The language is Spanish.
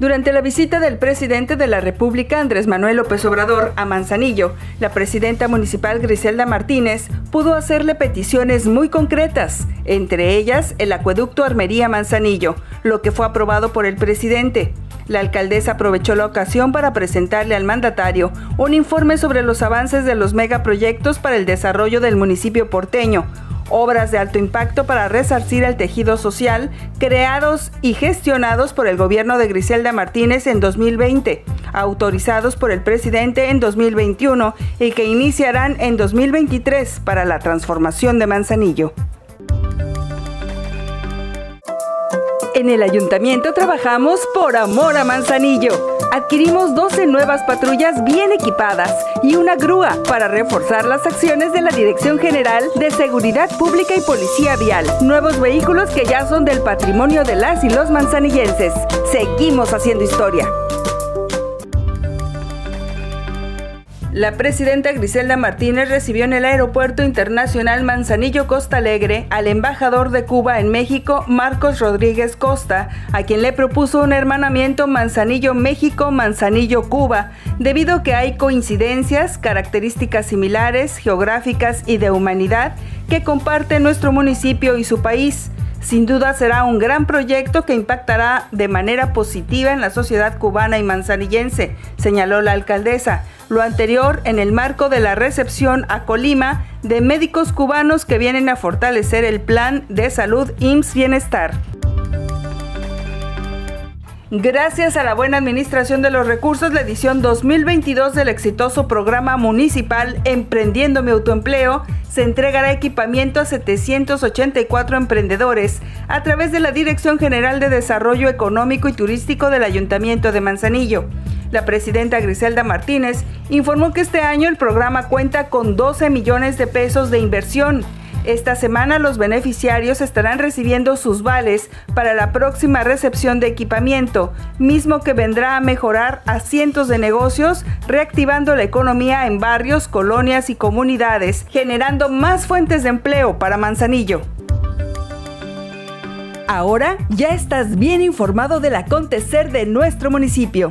Durante la visita del presidente de la República, Andrés Manuel López Obrador, a Manzanillo, la presidenta municipal Griselda Martínez pudo hacerle peticiones muy concretas, entre ellas el acueducto Armería Manzanillo, lo que fue aprobado por el presidente. La alcaldesa aprovechó la ocasión para presentarle al mandatario un informe sobre los avances de los megaproyectos para el desarrollo del municipio porteño, obras de alto impacto para resarcir el tejido social creados y gestionados por el gobierno de Griselda Martínez en 2020, autorizados por el presidente en 2021 y que iniciarán en 2023 para la transformación de Manzanillo. En el ayuntamiento trabajamos por amor a Manzanillo. Adquirimos 12 nuevas patrullas bien equipadas y una grúa para reforzar las acciones de la Dirección General de Seguridad Pública y Policía Vial. Nuevos vehículos que ya son del patrimonio de las y los manzanillenses. Seguimos haciendo historia. La presidenta Griselda Martínez recibió en el Aeropuerto Internacional Manzanillo Costa Alegre al embajador de Cuba en México, Marcos Rodríguez Costa, a quien le propuso un hermanamiento Manzanillo México-Manzanillo Cuba, debido a que hay coincidencias, características similares, geográficas y de humanidad que comparte nuestro municipio y su país. Sin duda será un gran proyecto que impactará de manera positiva en la sociedad cubana y manzanillense, señaló la alcaldesa. Lo anterior en el marco de la recepción a Colima de médicos cubanos que vienen a fortalecer el plan de salud IMSS Bienestar. Gracias a la buena administración de los recursos, la edición 2022 del exitoso programa municipal Emprendiendo mi autoempleo se entregará equipamiento a 784 emprendedores a través de la Dirección General de Desarrollo Económico y Turístico del Ayuntamiento de Manzanillo. La presidenta Griselda Martínez informó que este año el programa cuenta con 12 millones de pesos de inversión esta semana los beneficiarios estarán recibiendo sus vales para la próxima recepción de equipamiento, mismo que vendrá a mejorar a cientos de negocios, reactivando la economía en barrios, colonias y comunidades, generando más fuentes de empleo para Manzanillo. Ahora ya estás bien informado del acontecer de nuestro municipio.